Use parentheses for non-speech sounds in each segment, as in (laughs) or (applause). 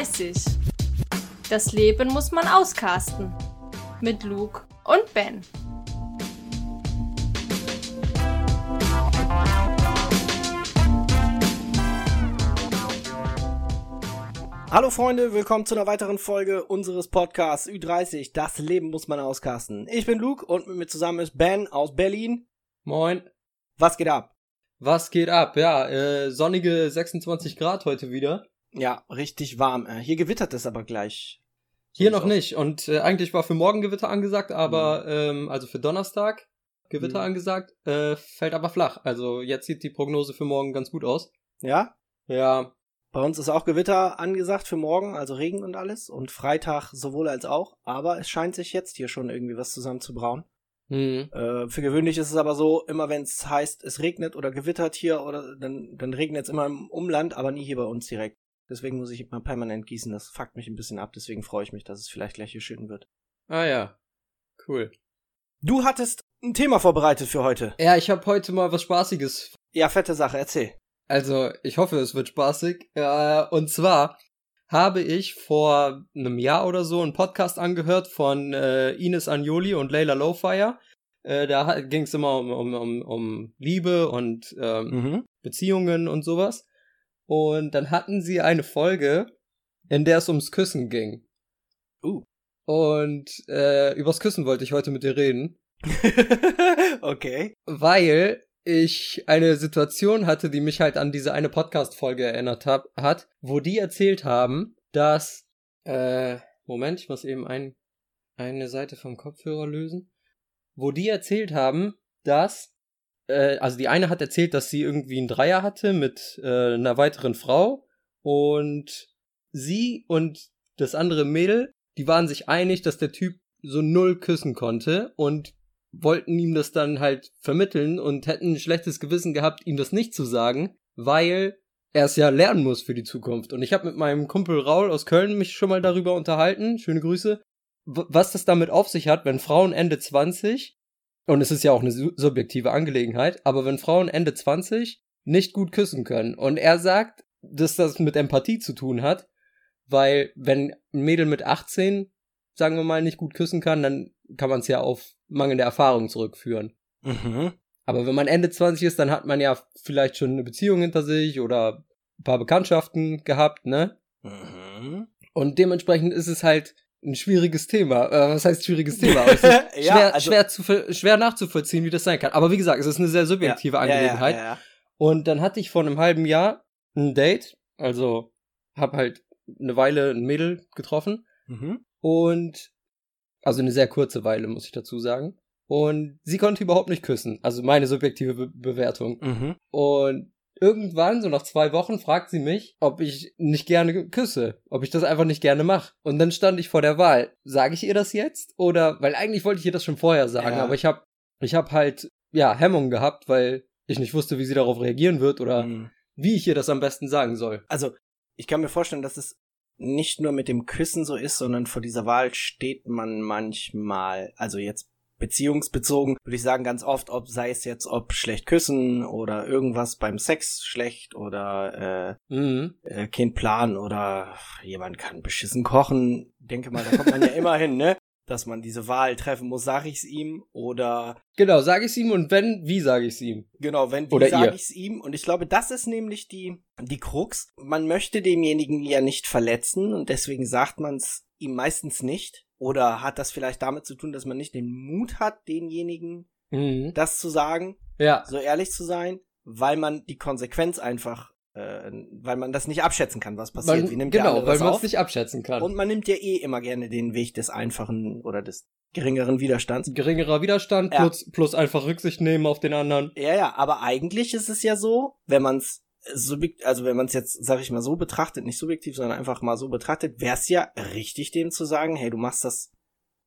Ü30. Das Leben muss man auskasten. Mit Luke und Ben. Hallo Freunde, willkommen zu einer weiteren Folge unseres Podcasts Ü30. Das Leben muss man auskasten. Ich bin Luke und mit mir zusammen ist Ben aus Berlin. Moin. Was geht ab? Was geht ab? Ja, äh, sonnige 26 Grad heute wieder. Ja, richtig warm. Äh, Hier gewittert es aber gleich. Hier noch nicht. Und äh, eigentlich war für morgen Gewitter angesagt, aber ähm, also für Donnerstag Gewitter Mhm. angesagt, äh, fällt aber flach. Also jetzt sieht die Prognose für morgen ganz gut aus. Ja? Ja, Bei uns ist auch Gewitter angesagt für morgen, also Regen und alles. Und Freitag sowohl als auch. Aber es scheint sich jetzt hier schon irgendwie was zusammenzubrauen. hm. Äh, für gewöhnlich ist es aber so, immer wenn es heißt, es regnet oder gewittert hier, oder dann, dann regnet es immer im Umland, aber nie hier bei uns direkt. Deswegen muss ich immer permanent gießen. Das fuckt mich ein bisschen ab. Deswegen freue ich mich, dass es vielleicht gleich hier schön wird. Ah ja, cool. Du hattest ein Thema vorbereitet für heute. Ja, ich habe heute mal was Spaßiges. Ja, fette Sache, erzähl. Also ich hoffe, es wird spaßig. Äh, und zwar habe ich vor einem Jahr oder so einen Podcast angehört von äh, Ines Anjoli und Leila Lowfire. Äh, da ging es immer um, um, um, um Liebe und ähm, Mhm. Beziehungen und sowas. Und dann hatten sie eine Folge, in der es ums Küssen ging. Uh. Und äh, übers Küssen wollte ich heute mit dir reden, (laughs) okay. weil ich eine Situation hatte, die mich halt an diese eine Podcast-Folge erinnert hab, hat, wo die erzählt haben, dass äh, Moment, ich muss eben ein, eine Seite vom Kopfhörer lösen. Wo die erzählt haben, dass äh, also die eine hat erzählt, dass sie irgendwie einen Dreier hatte mit äh, einer weiteren Frau und sie und das andere Mädel, die waren sich einig, dass der Typ so null küssen konnte und wollten ihm das dann halt vermitteln und hätten ein schlechtes Gewissen gehabt, ihm das nicht zu sagen, weil er es ja lernen muss für die Zukunft. Und ich habe mit meinem Kumpel Raul aus Köln mich schon mal darüber unterhalten, schöne Grüße, was das damit auf sich hat, wenn Frauen Ende 20 und es ist ja auch eine su- subjektive Angelegenheit, aber wenn Frauen Ende 20 nicht gut küssen können und er sagt, dass das mit Empathie zu tun hat, weil wenn ein Mädel mit 18, sagen wir mal, nicht gut küssen kann, dann kann man es ja auf mangelnde Erfahrung zurückführen. Mhm. Aber wenn man Ende 20 ist, dann hat man ja vielleicht schon eine Beziehung hinter sich oder ein paar Bekanntschaften gehabt, ne? Mhm. Und dementsprechend ist es halt ein schwieriges Thema. Äh, was heißt schwieriges Thema? (laughs) Ja, schwer, also- schwer, zu, schwer nachzuvollziehen, wie das sein kann. Aber wie gesagt, es ist eine sehr subjektive Ja, Angelegenheit. Ja, Und dann hatte ich vor einem halben Jahr ein Date, also hab halt eine Weile ein Mädel getroffen. Mhm. und also eine sehr kurze Weile, muss ich dazu sagen. Und sie konnte überhaupt nicht küssen, also meine subjektive Be Bewertung. Mhm. Und irgendwann, so nach zwei Wochen, fragt sie mich, ob ich nicht gerne küsse, ob ich das einfach nicht gerne mache. Und dann stand ich vor der Wahl, sage ich ihr das jetzt oder, weil eigentlich wollte ich ihr das schon vorher sagen, Ja. aber ich habe ich hab halt ja Hemmungen gehabt, weil ich nicht wusste, wie sie darauf reagieren wird oder Mhm. wie ich ihr das am besten sagen soll. Also, ich kann mir vorstellen, dass es nicht nur mit dem Küssen so ist, sondern vor dieser Wahl steht man manchmal, also jetzt beziehungsbezogen, würde ich sagen, ganz oft, ob sei es jetzt, ob schlecht küssen oder irgendwas beim Sex schlecht oder Mhm. äh, äh, kein Plan oder jemand kann beschissen kochen. Denke mal, da kommt man ja immer hin, ne? Dass man diese Wahl treffen muss, sag ich's ihm oder Genau, sage ich ihm und wenn, wie sage ich ihm? Genau, wenn wie sage ich's ihm und ich glaube, das ist nämlich die die Krux. Man möchte demjenigen ja nicht verletzen und deswegen sagt man es ihm meistens nicht oder hat das vielleicht damit zu tun, dass man nicht den Mut hat, denjenigen Mhm. das zu sagen, Ja, so ehrlich zu sein, weil man die Konsequenz einfach äh, weil man das nicht abschätzen kann, was passiert. weil, Wie nimmt genau, weil man es nicht abschätzen kann. Und man nimmt ja eh immer gerne den Weg des einfachen oder des geringeren Widerstands. Geringerer Widerstand Ja. plus, plus einfach Rücksicht nehmen auf den anderen. Ja, ja, aber eigentlich ist es ja so, wenn man es subjekt, also wenn man es jetzt, sag ich mal, so betrachtet, nicht subjektiv, sondern einfach mal so betrachtet, wäre es ja richtig, dem zu sagen, hey, du machst das,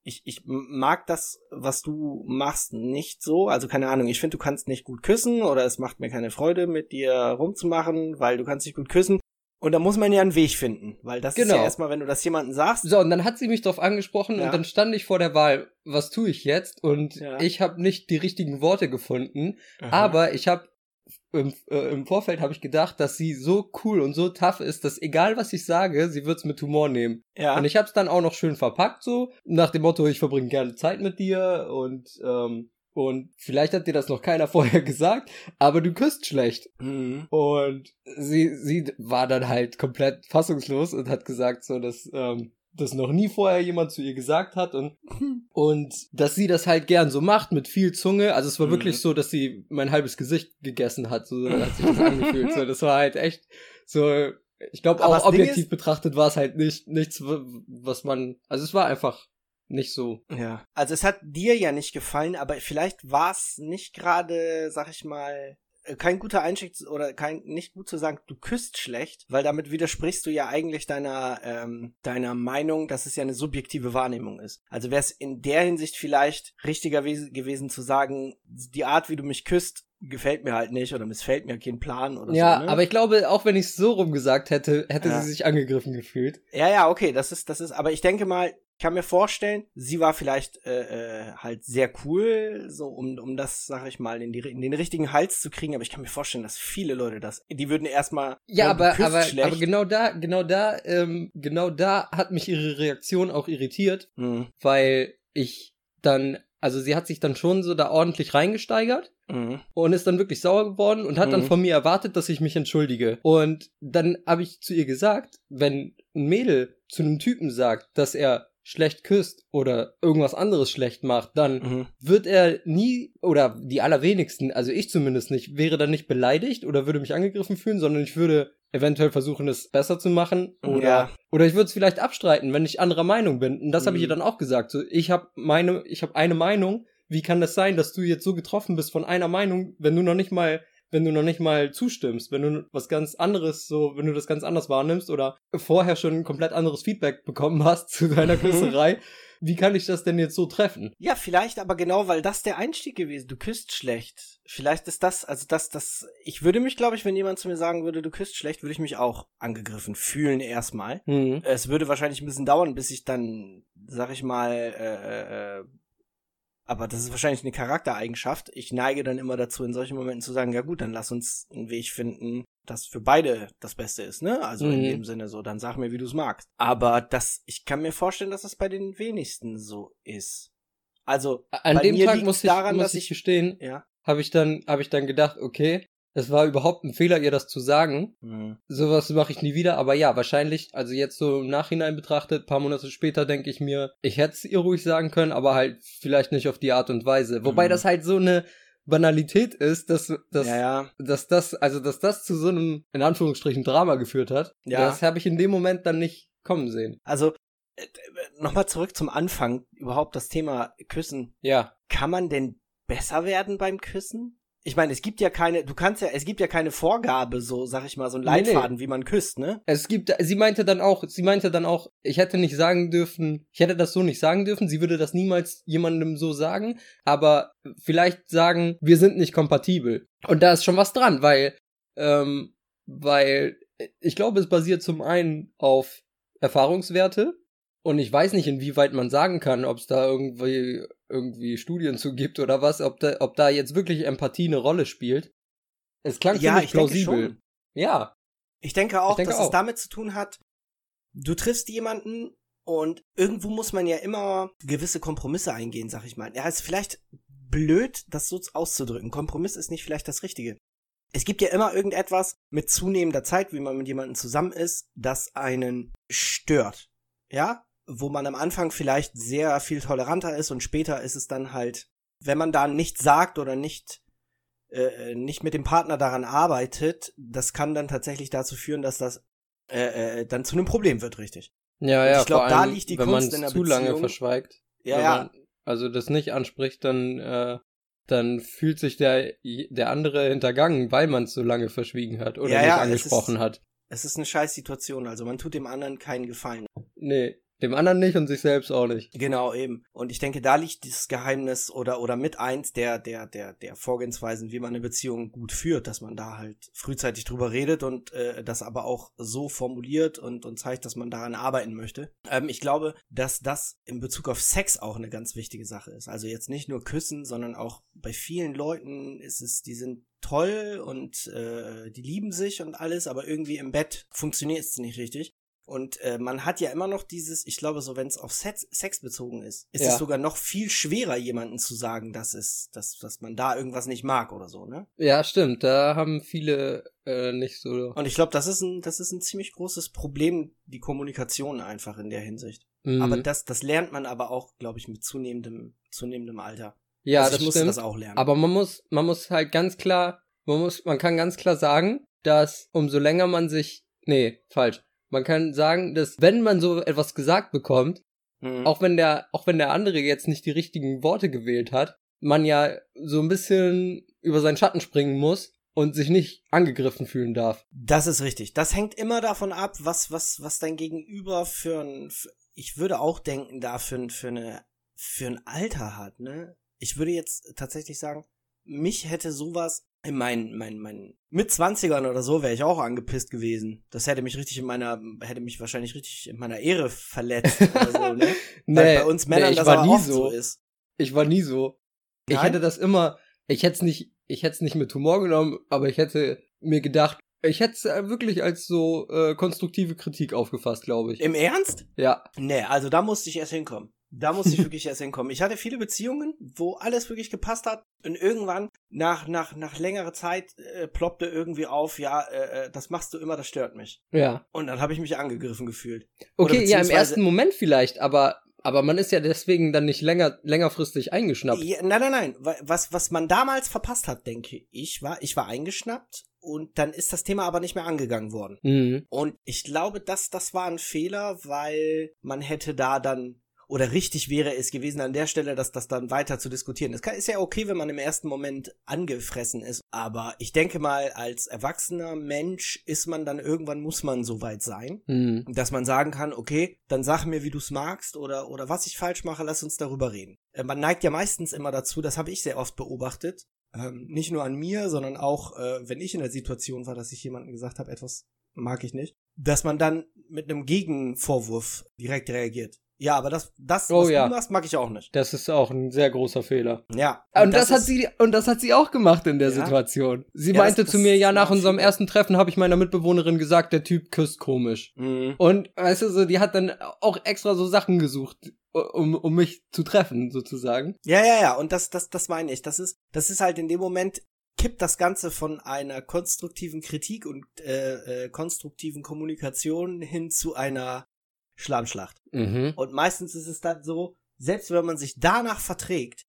ich, ich mag das, was du machst, nicht so. Also keine Ahnung, ich finde, du kannst nicht gut küssen oder es macht mir keine Freude, mit dir rumzumachen, weil du kannst nicht gut küssen. Und da muss man ja einen Weg finden, weil das ist Genau. ja erstmal, wenn du das jemandem sagst. So, und dann hat sie mich darauf angesprochen Ja. und dann stand ich vor der Wahl, was tue ich jetzt? Und Ja. ich habe nicht die richtigen Worte gefunden, aber ich habe im, äh, im Vorfeld habe ich gedacht, dass sie so cool und so tough ist, dass egal was ich sage, sie wird's mit Humor nehmen. Ja. Und ich habe es dann auch noch schön verpackt, so nach dem Motto, ich verbringe gerne Zeit mit dir und ähm, und vielleicht hat dir das noch keiner (laughs) vorher gesagt, aber du küsst schlecht. Mhm. Und sie, sie war dann halt komplett fassungslos und hat gesagt, so, dass ähm, das noch nie vorher jemand zu ihr gesagt hat und, und dass sie das halt gern so macht mit viel Zunge. Also es war Mhm. wirklich so, dass sie mein halbes Gesicht gegessen hat. So (laughs) hat sich das angefühlt. So, das war halt echt so. Ich glaube auch objektiv ist- betrachtet war es halt nicht nichts, was man. Also es war einfach nicht so. Ja. Also es hat dir ja nicht gefallen, aber vielleicht war es nicht gerade, sag ich mal, kein guter Einstieg oder kein nicht gut zu sagen, du küsst schlecht, weil damit widersprichst du ja eigentlich deiner ähm, deiner Meinung, dass es ja eine subjektive Wahrnehmung ist. Also wäre es in der Hinsicht vielleicht richtiger wes- gewesen zu sagen, die Art, wie du mich küsst, gefällt mir halt nicht oder missfällt mir kein Plan oder Ja, so. Ne? aber ich glaube, auch wenn ich es so rum gesagt hätte, hätte Ja. sie sich angegriffen gefühlt. Ja, ja, okay, das ist, das ist, aber ich denke mal, kann mir vorstellen, sie war vielleicht äh, äh, halt sehr cool, so um, um das, sag ich mal, in, die, in den richtigen Hals zu kriegen, aber ich kann mir vorstellen, dass viele Leute das, die würden erstmal, Ja, aber, aber, schlecht. aber genau da, genau da, ähm, genau da hat mich ihre Reaktion auch irritiert, Mhm. weil ich dann, also sie hat sich dann schon so da ordentlich reingesteigert Mhm. und ist dann wirklich sauer geworden und hat dann Mhm. von mir erwartet, dass ich mich entschuldige. Und dann habe ich zu ihr gesagt, wenn ein Mädel zu einem Typen sagt, dass er schlecht küsst oder irgendwas anderes schlecht macht, dann Mhm. wird er nie, oder die allerwenigsten, also ich zumindest nicht, wäre dann nicht beleidigt oder würde mich angegriffen fühlen, sondern ich würde eventuell versuchen, es besser zu machen oder, Ja. oder ich würde es vielleicht abstreiten, wenn ich anderer Meinung bin. Und das habe ich Mhm. ihr dann auch gesagt. So, ich habe meine, ich habe eine Meinung. Wie kann das sein, dass du jetzt so getroffen bist von einer Meinung, wenn du noch nicht mal wenn du noch nicht mal zustimmst, wenn du was ganz anderes so, wenn du das ganz anders wahrnimmst oder vorher schon ein komplett anderes Feedback bekommen hast (laughs) zu deiner Küsserei, wie kann ich das denn jetzt so treffen? Ja, vielleicht aber genau, weil das der Einstieg gewesen. Du küsst schlecht. Vielleicht ist das, also das, das, ich würde mich, glaube ich, wenn jemand zu mir sagen würde, du küsst schlecht, würde ich mich auch angegriffen fühlen erstmal. Hm. Es würde wahrscheinlich ein bisschen dauern, bis ich dann, sag ich mal, äh, äh, aber das ist wahrscheinlich eine Charaktereigenschaft. Ich neige dann immer dazu, in solchen Momenten zu sagen, ja gut, dann lass uns einen Weg finden, das für beide das Beste ist, ne? Also in Mhm. dem Sinne so, dann sag mir, wie du es magst. Aber das, ich kann mir vorstellen, dass das bei den wenigsten so ist. Also, An dem Tag muss ich, daran, muss dass ich ich, gestehen, ja. habe ich dann, habe ich dann gedacht, okay, es war überhaupt ein Fehler, ihr das zu sagen. Mhm. Sowas mache ich nie wieder, aber ja, wahrscheinlich, also jetzt so im Nachhinein betrachtet, paar Monate später denke ich mir, ich hätte es ihr ruhig sagen können, aber halt vielleicht nicht auf die Art und Weise. Wobei Mhm. das halt so eine Banalität ist, dass, dass, Ja, ja. dass das, also dass das zu so einem, in Anführungsstrichen, Drama geführt hat. Ja. Das habe ich in dem Moment dann nicht kommen sehen. Also, äh, nochmal zurück zum Anfang, überhaupt das Thema Küssen. Ja. kann man denn besser werden beim Küssen? Ich meine, es gibt ja keine, du kannst ja, es gibt ja keine Vorgabe, so, sag ich mal, so ein Nee, nee. Leitfaden, wie man küsst, ne? Es gibt, sie meinte dann auch, sie meinte dann auch, ich hätte nicht sagen dürfen, ich hätte das so nicht sagen dürfen, sie würde das niemals jemandem so sagen, aber vielleicht sagen, wir sind nicht kompatibel. Und da ist schon was dran, weil, ähm, weil ich glaube, es basiert zum einen auf Erfahrungswerte und ich weiß nicht, inwieweit man sagen kann, ob es da irgendwie irgendwie Studien zu gibt oder was, ob da, ob da jetzt wirklich Empathie eine Rolle spielt. Es klang Ja, ziemlich plausibel. Ja, Ich denke auch, Ich denke dass auch. es damit zu tun hat, du triffst jemanden und irgendwo muss man ja immer gewisse Kompromisse eingehen, sag ich mal. Ja, ist vielleicht blöd, das so auszudrücken. Kompromiss ist nicht vielleicht das Richtige. Es gibt ja immer irgendetwas mit zunehmender Zeit, wie man mit jemandem zusammen ist, das einen stört. Ja? Wo man am Anfang vielleicht sehr viel toleranter ist und später ist es dann halt, wenn man da nichts sagt oder nicht äh, nicht mit dem Partner daran arbeitet, das kann dann tatsächlich dazu führen, dass das äh, äh, dann zu einem Problem wird, richtig. Ja, Und ja, ich glaub, vor da liegt die wenn Kunst man in der zu lange Beziehung. verschweigt. Ja, wenn ja. Man, also das nicht anspricht, dann, äh, dann fühlt sich der, der andere hintergangen, weil man es so lange verschwiegen hat oder Ja, nicht ja, es angesprochen ist- hat. Es ist eine scheiß Situation, also man tut dem anderen keinen Gefallen. Nee, Dem anderen nicht und sich selbst auch nicht. Genau, eben. Und ich denke, da liegt dieses Geheimnis oder, oder mit eins der, der, der, der Vorgehensweisen, wie man eine Beziehung gut führt, dass man da halt frühzeitig drüber redet und äh, das aber auch so formuliert und, und zeigt, dass man daran arbeiten möchte. Ähm, ich glaube, dass das in Bezug auf Sex auch eine ganz wichtige Sache ist. Also jetzt nicht nur küssen, sondern auch bei vielen Leuten ist es, die sind toll und äh, die lieben sich und alles, aber irgendwie im Bett funktioniert es nicht richtig. Und äh, man hat ja immer noch dieses, ich glaube, so wenn es auf Sex, Sex bezogen ist, ist Ja. es sogar noch viel schwerer, jemanden zu sagen, dass es, dass, dass man da irgendwas nicht mag oder so, ne? Ja, stimmt. Da haben viele äh, nicht so. Und ich glaube, das ist ein, das ist ein ziemlich großes Problem, die Kommunikation einfach in der Hinsicht. Mhm. Aber das, das lernt man aber auch, glaube ich, mit zunehmendem, zunehmendem Alter. ja, also das stimmt. das auch lernen. Aber man muss, man muss halt ganz klar, man muss, man kann ganz klar sagen, dass umso länger man sich, nee, falsch. Man kann sagen, dass wenn man so etwas gesagt bekommt, Mhm. auch wenn der, auch wenn der andere jetzt nicht die richtigen Worte gewählt hat, man ja so ein bisschen über seinen Schatten springen muss und sich nicht angegriffen fühlen darf. Das ist richtig. Das hängt immer davon ab, was, was, was dein Gegenüber für ein, für, ich würde auch denken, da für, ein- für eine, für ein Alter hat, ne? Ich würde jetzt tatsächlich sagen, mich hätte sowas in meinen, meinen, meinen Mitzwanzigern oder so wäre ich auch angepisst gewesen. Das hätte mich richtig in meiner, hätte mich wahrscheinlich richtig in meiner Ehre verletzt oder so, ne? (laughs) Weil bei uns Männern ich das war nie oft so ist. Ich war nie so. Ich Nein? hätte das immer, ich hätte es nicht, ich hätte es nicht mit Humor genommen, aber ich hätte mir gedacht, ich hätte es äh, wirklich als so äh, konstruktive Kritik aufgefasst, glaube ich. Im Ernst? Ja. Nee, also da musste ich erst hinkommen. Da musste ich (laughs) wirklich erst hinkommen. Ich hatte viele Beziehungen, wo alles wirklich gepasst hat. Und irgendwann, nach, nach, nach längerer Zeit, äh, ploppte irgendwie auf, ja, äh, äh, das machst du immer, das stört mich. Ja. Und dann habe ich mich angegriffen gefühlt. Okay, ja, im ersten Moment vielleicht, aber aber man ist ja deswegen dann nicht länger längerfristig eingeschnappt. Ja, nein, nein, nein. Wa- Was, was man damals verpasst hat, denke ich, war, ich war eingeschnappt und dann ist das Thema aber nicht mehr angegangen worden. Mhm. Und ich glaube, dass das war ein Fehler, weil man hätte da dann oder richtig wäre es gewesen an der Stelle, dass das dann weiter zu diskutieren. Es kann- ist ja okay, wenn man im ersten Moment angefressen ist, aber ich denke mal, als erwachsener Mensch ist man dann irgendwann muss man so weit sein, Mhm. dass man sagen kann, okay, dann sag mir, wie du es magst oder oder was ich falsch mache, lass uns darüber reden. Äh, Man neigt ja meistens immer dazu, das habe ich sehr oft beobachtet, ähm, nicht nur an mir, sondern auch, äh, wenn ich in der Situation war, dass ich jemandem gesagt habe, etwas mag ich nicht, dass man dann mit einem Gegenvorwurf direkt reagiert. Ja, aber das, das, Oh was ja. du machst, mag ich auch nicht. Das ist auch ein sehr großer Fehler. Ja. Und, das, hat ist- sie und das hat sie auch gemacht in der Ja. Situation. Sie Ja, meinte das- zu mir, das ja, nach unserem viele. ersten Treffen habe ich meiner Mitbewohnerin gesagt, der Typ küsst komisch. Mhm. Und weißt du so, die hat dann auch extra so Sachen gesucht, um, um mich zu treffen, sozusagen. Ja, ja, ja, und das, das, das meine ich. Das ist, das ist halt in dem Moment kippt das Ganze von einer konstruktiven Kritik und äh, äh, konstruktiven Kommunikation hin zu einer Schlammschlacht. Mhm. Und meistens ist es dann so, selbst wenn man sich danach verträgt,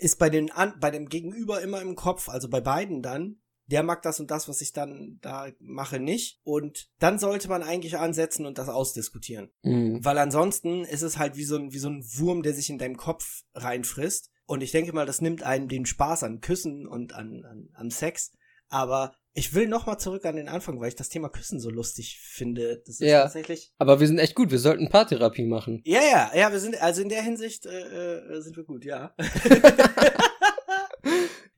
ist bei den an, bei dem Gegenüber immer im Kopf, also bei beiden dann, der mag das und das, was ich dann da mache, nicht. Und dann sollte man eigentlich ansetzen und das ausdiskutieren. Mhm. Weil ansonsten ist es halt wie so ein, wie so ein Wurm, der sich in deinem Kopf reinfrisst. Und ich denke mal, das nimmt einem den Spaß an Küssen und an, an, am Sex. Aber ich will noch mal zurück an den Anfang, weil ich das Thema Küssen so lustig finde. Das ist Ja. tatsächlich. Aber wir sind echt gut, wir sollten Paartherapie machen. Ja, ja, ja, wir sind, also in der Hinsicht äh, äh, sind wir gut, ja. (laughs)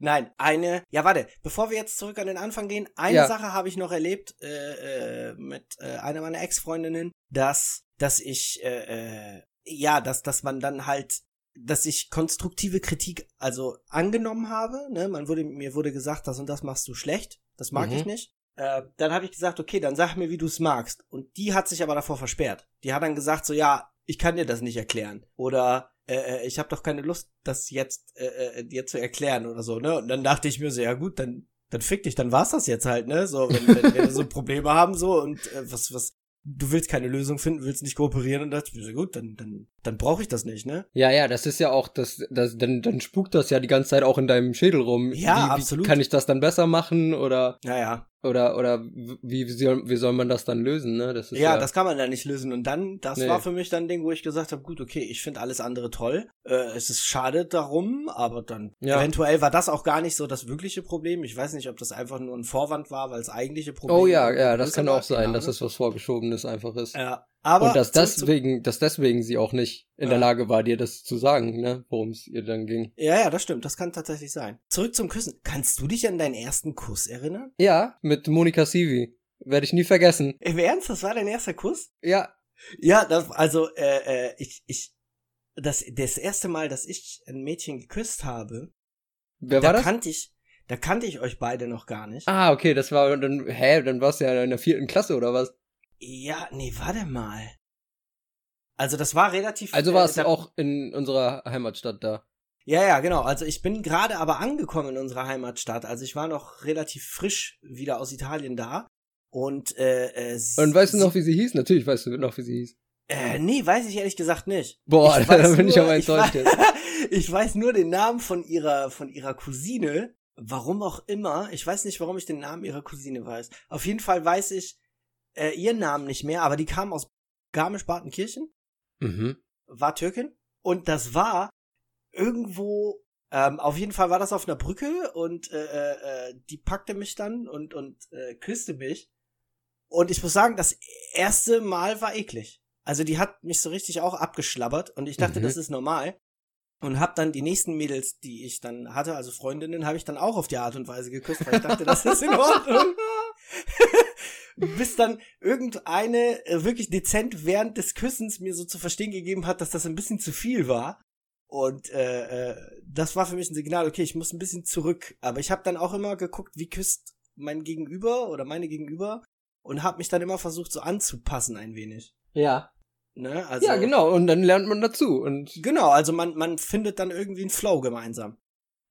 Nein, eine, ja warte, bevor wir jetzt zurück an den Anfang gehen, eine Ja. Sache habe ich noch erlebt äh, äh, mit äh, einer meiner Ex-Freundinnen, dass, dass ich, äh, äh, ja, dass, dass man dann halt, dass ich konstruktive Kritik also angenommen habe, ne, man wurde, mir wurde gesagt, das und das machst du schlecht, das mag Mhm. ich nicht. Äh, dann habe ich gesagt, okay, dann sag mir, wie du es magst. Und die hat sich aber davor versperrt. Die hat dann gesagt, so ja, ich kann dir das nicht erklären. Oder äh, äh, ich habe doch keine Lust, das jetzt äh, äh, dir zu erklären oder so, ne? Und dann dachte ich mir so, ja gut, dann dann fick dich, dann war's das jetzt halt, ne? So, wenn, wenn wir so Probleme haben so und äh, was was du willst keine Lösung finden, willst nicht kooperieren und dachte ich gut, dann dann dann brauche ich das nicht, ne? Ja, ja, das ist ja auch, das, das, dann, dann spukt das ja die ganze Zeit auch in deinem Schädel rum. Ja, wie, absolut. Wie kann ich das dann besser machen oder, Naja, oder, oder wie, soll, wie soll man das dann lösen, ne? Das ist ja, ja, das kann man dann nicht lösen. Und dann, das Nee. war für mich dann ein Ding, wo ich gesagt habe, gut, okay, ich finde alles andere toll. Äh, es ist schade darum, aber dann Ja. eventuell war das auch gar nicht so das wirkliche Problem. Ich weiß nicht, ob das einfach nur ein Vorwand war, weil das eigentliche Problem. Oh ja, ja, das kann auch sein, dass das was Vorgeschobenes einfach ist. Ja, Aber Und dass deswegen, dass deswegen sie auch nicht in der Ja. Lage war, dir das zu sagen, ne, worum es ihr dann ging. Ja, ja, das stimmt. Das kann tatsächlich sein. Zurück zum Küssen. Kannst du dich an deinen ersten Kuss erinnern? Ja, mit Monika Sivi. Werde ich nie vergessen. Im Ernst, das war dein erster Kuss? Ja. Ja, das, also, äh, äh, ich, ich, das, das erste Mal, dass ich ein Mädchen geküsst habe, Wer da war das? kannte ich, da kannte ich euch beide noch gar nicht. Ah, okay, das war dann, hä, dann warst du ja in der vierten Klasse oder was? Ja, nee, warte mal. Also das war relativ. Also warst äh, du da- auch in unserer Heimatstadt da. Ja, ja, genau. Also ich bin gerade aber angekommen in unserer Heimatstadt. Also ich war noch relativ frisch wieder aus Italien da. Und äh, äh, Und weißt du noch, wie sie hieß? Natürlich weißt du noch, wie sie hieß. Äh, nee, weiß ich ehrlich gesagt nicht. Boah, Ich (laughs) da bin ich aber ich enttäuscht weiß- jetzt. (laughs) ich weiß nur den Namen von ihrer, von ihrer Cousine. Warum auch immer. Ich weiß nicht, warum ich den Namen ihrer Cousine weiß. Auf jeden Fall weiß ich äh, ihren Namen nicht mehr, aber die kam aus Garmisch-Partenkirchen, Mhm. war Türkin. Und das war irgendwo, ähm, auf jeden Fall war das auf einer Brücke und äh, äh, äh, die packte mich dann und, und äh, küsste mich. Und ich muss sagen, das erste Mal war eklig. Also die hat mich so richtig auch abgeschlabbert und ich dachte, Mhm. das ist normal. Und hab dann die nächsten Mädels, die ich dann hatte, also Freundinnen, habe ich dann auch auf die Art und Weise geküsst, weil ich dachte, das ist in (laughs) Ordnung. (laughs) Bis dann irgendeine äh, wirklich dezent während des Küssens mir so zu verstehen gegeben hat, dass das ein bisschen zu viel war. Und äh, äh, das war für mich ein Signal, okay, ich muss ein bisschen zurück. Aber ich habe dann auch immer geguckt, wie küsst mein Gegenüber oder meine Gegenüber und habe mich dann immer versucht, so anzupassen ein wenig. Ja. Ne? Also, ja, genau. Und dann lernt man dazu. Und Genau, also man, man findet dann irgendwie einen Flow gemeinsam.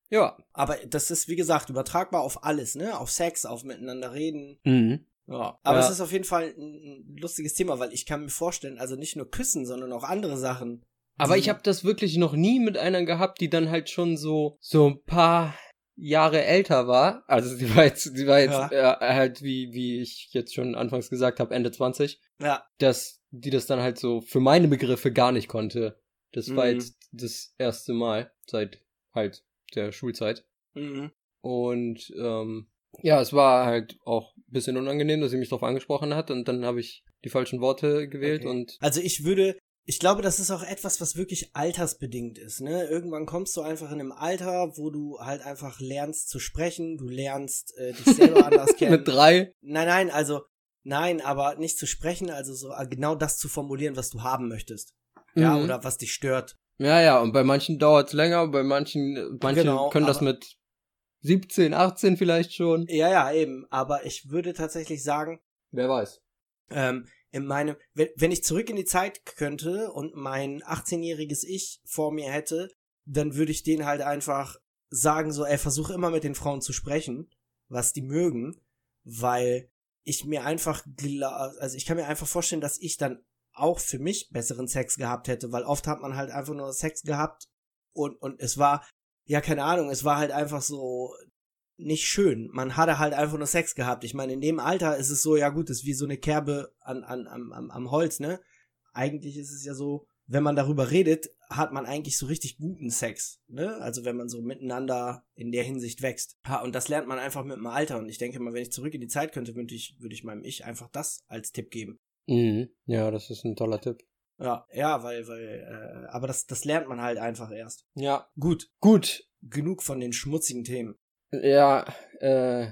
ja. Aber das ist, wie gesagt, übertragbar auf alles, ne? Auf Sex, auf miteinander reden. Mhm. Ja. Aber Ja. es ist auf jeden Fall ein, lustiges Thema, weil ich kann mir vorstellen, also nicht nur küssen, sondern auch andere Sachen. Aber ich habe das wirklich noch nie mit einer gehabt, die dann halt schon so so ein paar Jahre älter war. Also sie war jetzt, sie war jetzt äh, halt wie wie ich jetzt schon anfangs gesagt habe, Ende 20, Ja, dass die das dann halt so für meine Begriffe gar nicht konnte. Das war Mhm. jetzt das erste Mal seit halt der Schulzeit. mhm. Und ähm, ja, es war halt auch ein bisschen unangenehm, dass sie mich darauf angesprochen hat und dann habe ich die falschen Worte gewählt Okay. und Also ich würde, ich glaube, das ist auch etwas, was wirklich altersbedingt ist, ne? Irgendwann kommst du einfach in einem Alter, wo du halt einfach lernst zu sprechen, du lernst äh, dich selber anders (laughs) kennen. mit drei. Nein, nein, also nein, aber nicht zu sprechen, also so äh, genau das zu formulieren, was du haben möchtest. Ja, Mhm. oder was dich stört. Ja, ja, und bei manchen dauert's länger, bei manchen, manche Genau, können das mit 17, 18 vielleicht schon. Ja, ja, eben. Aber ich würde tatsächlich sagen, Wer weiß. ähm, in meinem, wenn, wenn ich zurück in die Zeit könnte und mein 18-jähriges Ich vor mir hätte, dann würde ich denen halt einfach sagen, so, ey, versuch immer mit den Frauen zu sprechen, was die mögen, weil ich mir einfach, also ich kann mir einfach vorstellen, dass ich dann auch für mich besseren Sex gehabt hätte, weil oft hat man halt einfach nur Sex gehabt und, und es war, ja, keine Ahnung, es war halt einfach so nicht schön. Man hatte halt einfach nur Sex gehabt. Ich meine, in dem Alter ist es so, ja gut, ist wie so eine Kerbe an, an, am, am, am Holz, ne? Eigentlich ist es ja so, wenn man darüber redet, hat man eigentlich so richtig guten Sex, ne? Also wenn man so miteinander in der Hinsicht wächst. Ha, und das lernt man einfach mit dem Alter. Und ich denke mal, wenn ich zurück in die Zeit könnte, würde ich, würde ich meinem Ich einfach das als Tipp geben. Mhm. Ja, das ist ein toller Tipp. Ja, ja, weil, weil, äh, aber das, das lernt man halt einfach erst. Ja. Gut, Gut. genug von den schmutzigen Themen. Ja, äh,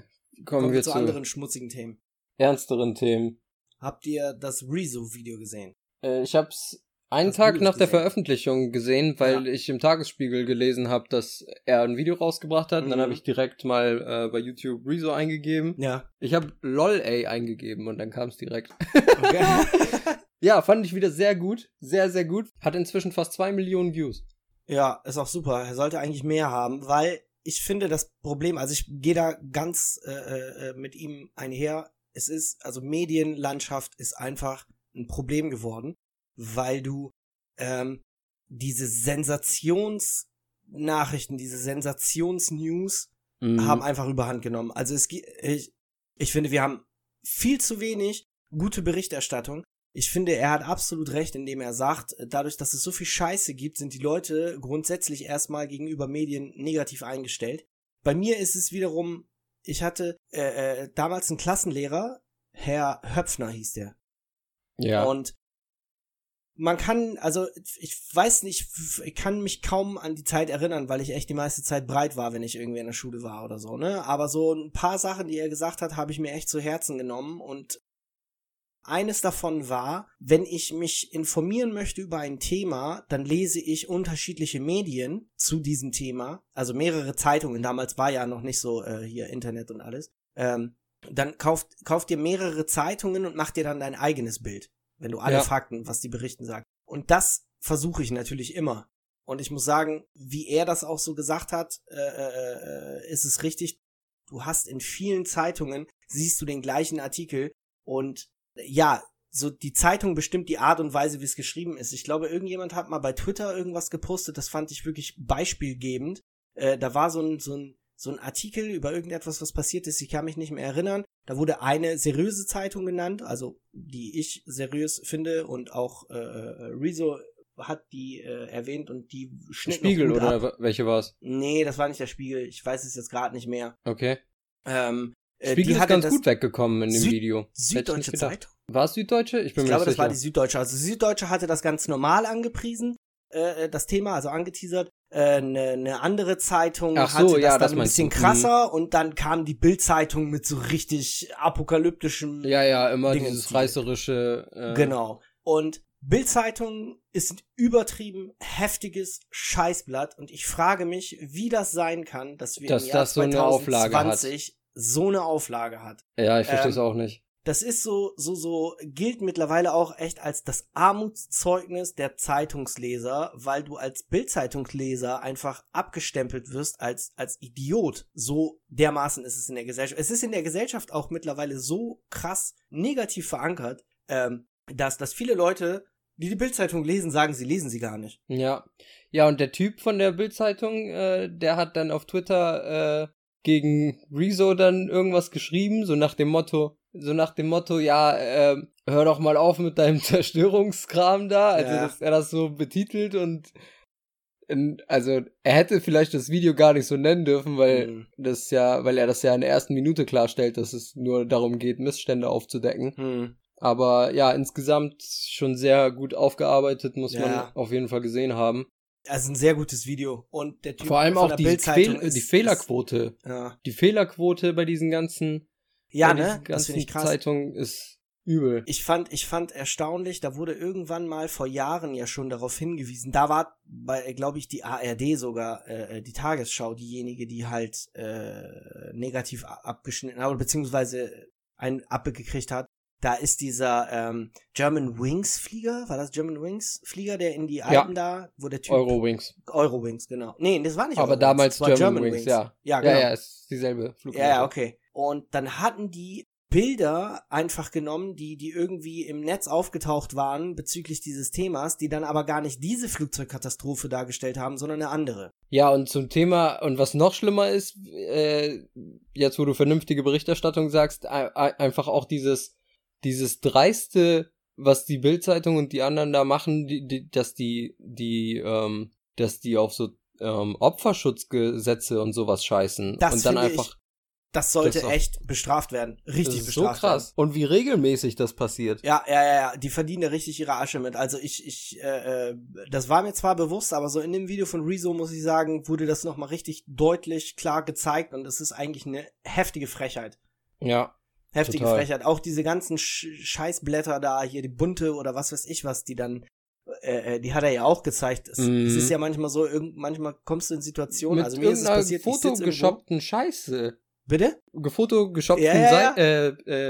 kommen, Kommen wir zu zu anderen schmutzigen Themen. ernsteren Themen. Habt ihr das Rezo-Video gesehen? Äh, ich hab's einen Hast Tag nach der gesehen? Veröffentlichung gesehen, weil Ja. ich im Tagesspiegel gelesen habe, dass er ein Video rausgebracht hat. Und Dann Mhm. habe ich direkt mal äh, bei YouTube Rezo eingegeben. Ja. Ich habe LOL A eingegeben und dann kam es direkt. Okay. (laughs) (laughs) Ja, fand ich wieder sehr gut. Sehr, sehr gut. Hat inzwischen fast zwei Millionen Views. ja, ist auch super. Er sollte eigentlich mehr haben, weil ich finde das Problem, also ich gehe da ganz äh, äh, mit ihm einher. Es ist, also Medienlandschaft ist einfach ein Problem geworden, weil du ähm, diese Sensationsnachrichten, diese Sensationsnews Mhm. haben einfach überhand genommen. Also es ich, ich finde, wir haben viel zu wenig gute Berichterstattung. Ich finde, er hat absolut recht, indem er sagt, dadurch, dass es so viel Scheiße gibt, sind die Leute grundsätzlich erstmal gegenüber Medien negativ eingestellt. Bei mir ist es wiederum, ich hatte äh, äh, damals einen Klassenlehrer, Herr Höpfner hieß der. ja. Und man kann, also ich weiß nicht, ich kann mich kaum an die Zeit erinnern, weil ich echt die meiste Zeit breit war, wenn ich irgendwie in der Schule war oder so, ne? Aber so ein paar Sachen, die er gesagt hat, habe ich mir echt zu Herzen genommen und eines davon war, wenn ich mich informieren möchte über ein Thema, dann lese ich unterschiedliche Medien zu diesem Thema, also mehrere Zeitungen. Damals war ja noch nicht so äh, hier Internet und alles. Ähm, dann kauft, kauft dir mehrere Zeitungen und mach dir dann dein eigenes Bild, wenn du alle Ja. Fakten, was die berichten, sagst. Und das versuche ich natürlich immer. Und ich muss sagen, wie er das auch so gesagt hat, äh, äh, äh, ist es richtig. Du hast in vielen Zeitungen, siehst du den gleichen Artikel und ja, so die Zeitung bestimmt die Art und Weise, wie es geschrieben ist. Ich glaube, irgendjemand hat mal bei Twitter irgendwas gepostet, das fand ich wirklich beispielgebend. Äh, da war so ein, so ein so ein Artikel über irgendetwas, was passiert ist, ich kann mich nicht mehr erinnern. Da wurde eine seriöse Zeitung genannt, also die ich seriös finde und auch äh, äh, Rezo hat die äh, erwähnt und die schnitt Spiegel oder ab. welche war's? Nee, das war nicht der Spiegel. Ich weiß es jetzt gerade nicht mehr. Okay. Ähm, äh, Spiegel die ist ganz gut weggekommen in dem Süd- Video. Ich Süddeutsche. Zeitung. War es Süddeutsche? Ich bin Ich mir glaube, nicht das war die sicher. Süddeutsche. Also Süddeutsche hatte das ganz normal angepriesen, äh, das Thema, also angeteasert. Eine äh, ne- ne andere Zeitung Ach so, hatte das ja, dann das ein bisschen. Mhm. krasser und dann kam die Bild-Zeitung mit so richtig apokalyptischem. Ja, ja, immer Dingens dieses reißerische. Äh, Genau. Und Bild-Zeitung ist ein übertrieben heftiges Scheißblatt und ich frage mich, wie das sein kann, dass wir Dass im Jahr das so eine Auflage hat. 2020 so eine Auflage hat. Ja, ich verstehe es Ähm, auch nicht. Das ist so, so, so, gilt mittlerweile auch echt als das Armutszeugnis der Zeitungsleser, weil du als Bildzeitungsleser einfach abgestempelt wirst als, als Idiot. So dermaßen ist es in der Gesellschaft. Es ist in der Gesellschaft auch mittlerweile so krass negativ verankert, ähm, dass, dass viele Leute, die die Bildzeitung lesen, sagen, sie lesen sie gar nicht. Ja. Ja, und der Typ von der Bildzeitung, äh, der hat dann auf Twitter äh, gegen Rezo dann irgendwas geschrieben, so nach dem Motto, so nach dem Motto, ja, äh, hör doch mal auf mit deinem (laughs) Zerstörungskram da. Also, Ja. dass er das so betitelt und in, also er hätte vielleicht das Video gar nicht so nennen dürfen, weil Mhm. das ja, weil er das ja in der ersten Minute klarstellt, dass es nur darum geht, Missstände aufzudecken. Hm. Aber ja, insgesamt schon sehr gut aufgearbeitet, muss Ja. man auf jeden Fall gesehen haben. Also ein sehr gutes Video. Und der Typ Vor allem auch die, Fehl ist- die Fehlerquote. Ist, ja, Die Fehlerquote bei diesen ganzen, ja ne? diesen ganzen ich krass. Zeitungen ist übel. Ich fand, ich fand erstaunlich, da wurde irgendwann mal vor Jahren ja schon darauf hingewiesen. Da war bei, glaube ich, die ARD sogar, äh, die Tagesschau, diejenige, die halt äh, negativ abgeschnitten hat, oder beziehungsweise einen abgekriegt hat. Da ist dieser ähm, German Wings Flieger, war das German Wings Flieger, der in die Alpen da, wo der Typ Eurowings. Eurowings, genau. Nee, das war nicht Aber Eurowings, damals war German, Wings, ja. Ja, genau. Ja, ja, ist dieselbe Fluggesellschaft. Ja, ja, okay. Und dann hatten die Bilder einfach genommen, die, die irgendwie im Netz aufgetaucht waren bezüglich dieses Themas, die dann aber gar nicht diese Flugzeugkatastrophe dargestellt haben, sondern eine andere. Ja, und zum Thema, und was noch schlimmer ist, äh, jetzt wo du vernünftige Berichterstattung sagst, ein- ein- einfach auch dieses, dieses dreiste, was die Bildzeitung und die anderen da machen, die, die, dass die, die, ähm, dass die auf so ähm, Opferschutzgesetze und sowas scheißen. Das und dann finde ich einfach. Das sollte Das ist echt bestraft werden. Das Richtig ist so bestraft krass. Und wie regelmäßig das passiert. werden. Ja, ja, ja, ja, die verdienen da richtig ihre Asche mit. Also ich, ich, äh, äh, das war mir zwar bewusst, aber so in dem Video von Rezo muss ich sagen, wurde das nochmal richtig deutlich klar gezeigt und es ist eigentlich eine heftige Frechheit. Ja. Heftige Total. Frechheit. Auch diese ganzen Sch Scheißblätter da, hier die bunte oder was weiß ich was, die dann, äh, äh, die hat er ja auch gezeigt. Es, Mhm. es ist ja manchmal so, irgend, manchmal kommst du in Situationen, Mit also mir ist es passiert, fotogeshopten Scheiße. Bitte? gefotoshoppten Ja, ja, ja. Äh,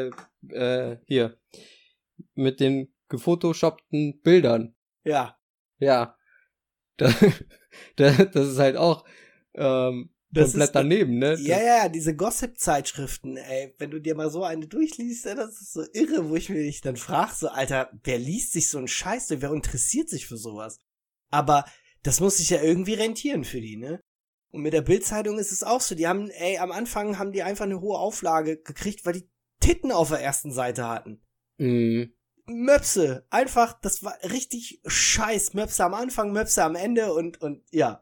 äh, äh, hier. Mit den gefotoshoppten Bildern. Ja. Ja. Da, (laughs) da, das ist halt auch ähm, Das komplett ist- daneben, ne? Ja, ja, diese Gossip-Zeitschriften, ey, wenn du dir mal so eine durchliest, ey, das ist so irre, wo ich mich dann frage, so, Alter, wer liest sich so einen Scheiß, wer interessiert sich für sowas? Aber das muss sich ja irgendwie rentieren für die, ne? Und mit der Bildzeitung ist es auch so, die haben, ey, am Anfang haben die einfach eine hohe Auflage gekriegt, weil die Titten auf der ersten Seite hatten. Mhm. Möpse, einfach, das war richtig scheiß. Möpse am Anfang, Möpse am Ende und, und, ja.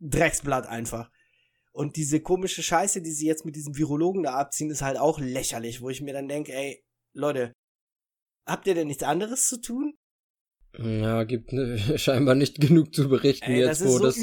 Drecksblatt einfach. Und diese komische Scheiße, die sie jetzt mit diesem Virologen da abziehen, ist halt auch lächerlich, wo ich mir dann denke, ey, Leute, habt ihr denn nichts anderes zu tun? Ja, gibt ne, (laughs) scheinbar nicht genug zu berichten Ey, jetzt, das wo so das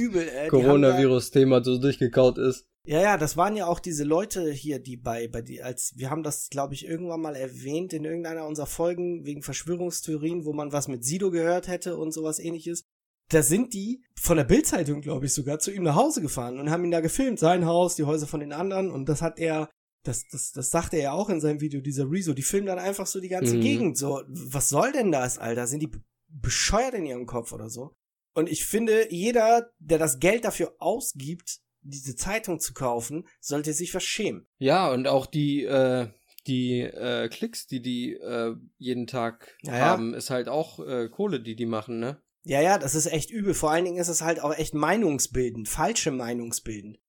Coronavirus-Thema so durchgekaut ist. Ja, ja, das waren ja auch diese Leute hier, die bei, bei die, als, wir haben das, glaube ich, irgendwann mal erwähnt in irgendeiner unserer Folgen wegen Verschwörungstheorien, wo man was mit Sido gehört hätte und sowas ähnliches. Da sind die von der Bildzeitung, glaube ich, sogar zu ihm nach Hause gefahren und haben ihn da gefilmt, sein Haus, die Häuser von den anderen und das hat er, das, das, das sagte er ja auch in seinem Video, dieser Rezo, die filmen dann einfach so die ganze Mhm. Gegend, so, was soll denn das, Alter? Sind die be- bescheuert in ihrem Kopf oder so? Und ich finde, jeder, der das Geld dafür ausgibt, diese Zeitung zu kaufen, sollte sich was schämen. Ja, und auch die, äh, die äh, Klicks, die die äh, jeden Tag Ja, ja. haben, ist halt auch äh, Kohle, die die machen, ne? Ja, ja, das ist echt übel. Vor allen Dingen ist es halt auch echt meinungsbildend, falsche Meinungsbildend.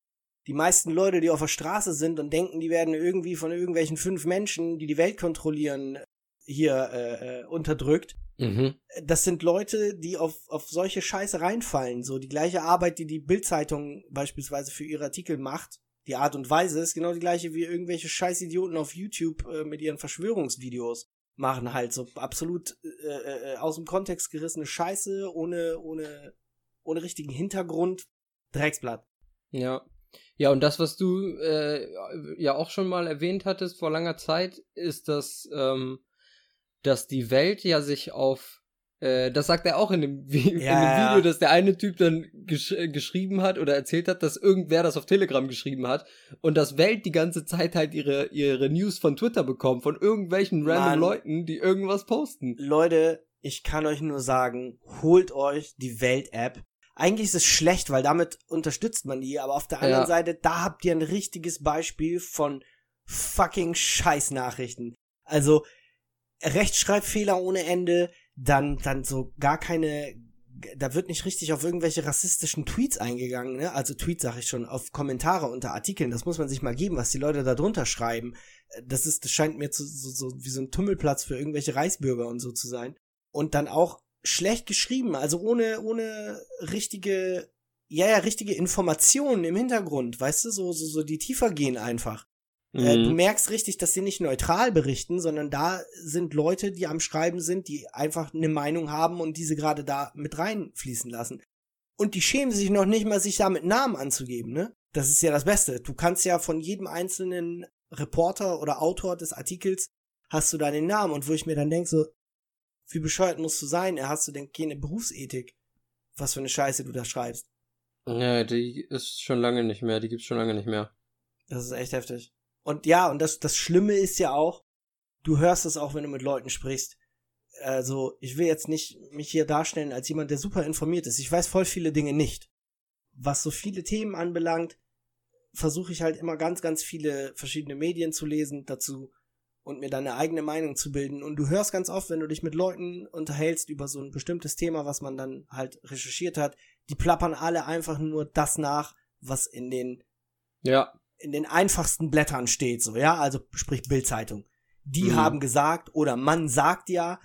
Die meisten Leute, die auf der Straße sind und denken, die werden irgendwie von irgendwelchen fünf Menschen, die die Welt kontrollieren, hier äh, äh, unterdrückt. Mhm. Das sind Leute, die auf, auf solche Scheiße reinfallen. So die gleiche Arbeit, die die Bildzeitung beispielsweise für ihre Artikel macht. Die Art und Weise ist genau die gleiche wie irgendwelche Scheißidioten auf YouTube äh, mit ihren Verschwörungsvideos machen halt so absolut äh, äh, aus dem Kontext gerissene Scheiße ohne ohne ohne richtigen Hintergrund Drecksblatt. Ja. Ja, und das, was du äh, ja auch schon mal erwähnt hattest vor langer Zeit, ist, dass, ähm, dass die Welt ja sich auf äh, das sagt er auch in dem, (laughs) Vi in dem Ja, Video, ja. dass der eine Typ dann gesch äh, geschrieben hat oder erzählt hat, dass irgendwer das auf Telegram geschrieben hat und dass Welt die ganze Zeit halt ihre, ihre News von Twitter bekommt, von irgendwelchen random Mann. Leuten, die irgendwas posten. Leute, ich kann euch nur sagen, holt euch die Welt-App. Eigentlich ist es schlecht, weil damit unterstützt man die, aber auf der anderen Ja. Seite, da habt ihr ein richtiges Beispiel von fucking Scheißnachrichten. Also Rechtschreibfehler ohne Ende, dann, dann so gar keine, da wird nicht richtig auf irgendwelche rassistischen Tweets eingegangen, ne? Also Tweets sag ich schon, auf Kommentare unter Artikeln, das muss man sich mal geben, was die Leute da drunter schreiben. Das ist, das scheint mir zu, so, so wie so ein Tummelplatz für irgendwelche Reichsbürger und so zu sein. Und dann auch schlecht geschrieben, also ohne, ohne richtige, ja, ja, richtige Informationen im Hintergrund, weißt du, so, so, so die tiefer gehen einfach. Äh, du Mhm. merkst richtig, dass sie nicht neutral berichten, sondern da sind Leute, die am Schreiben sind, die einfach eine Meinung haben und diese gerade da mit reinfließen lassen. Und die schämen sich noch nicht mal, sich da mit Namen anzugeben, ne? Das ist ja das Beste. Du kannst ja von jedem einzelnen Reporter oder Autor des Artikels hast du da den Namen und wo ich mir dann denk so, wie bescheuert musst du sein? Er hast du denn keine Berufsethik? Was für eine Scheiße du da schreibst. Ja, die ist schon lange nicht mehr, die gibt's schon lange nicht mehr. Das ist echt heftig. Und ja, und das, das Schlimme ist ja auch, du hörst es auch, wenn du mit Leuten sprichst. Also, ich will jetzt nicht mich hier darstellen als jemand, der super informiert ist. Ich weiß voll viele Dinge nicht. Was so viele Themen anbelangt, versuche ich halt immer ganz, ganz viele verschiedene Medien zu lesen dazu und mir dann eine eigene Meinung zu bilden. Und du hörst ganz oft, wenn du dich mit Leuten unterhältst über so ein bestimmtes Thema, was man dann halt recherchiert hat, die plappern alle einfach nur das nach, was in den Ja, in den einfachsten Blättern steht, so, ja, also sprich Bildzeitung. Die Mhm. haben gesagt, oder man sagt ja,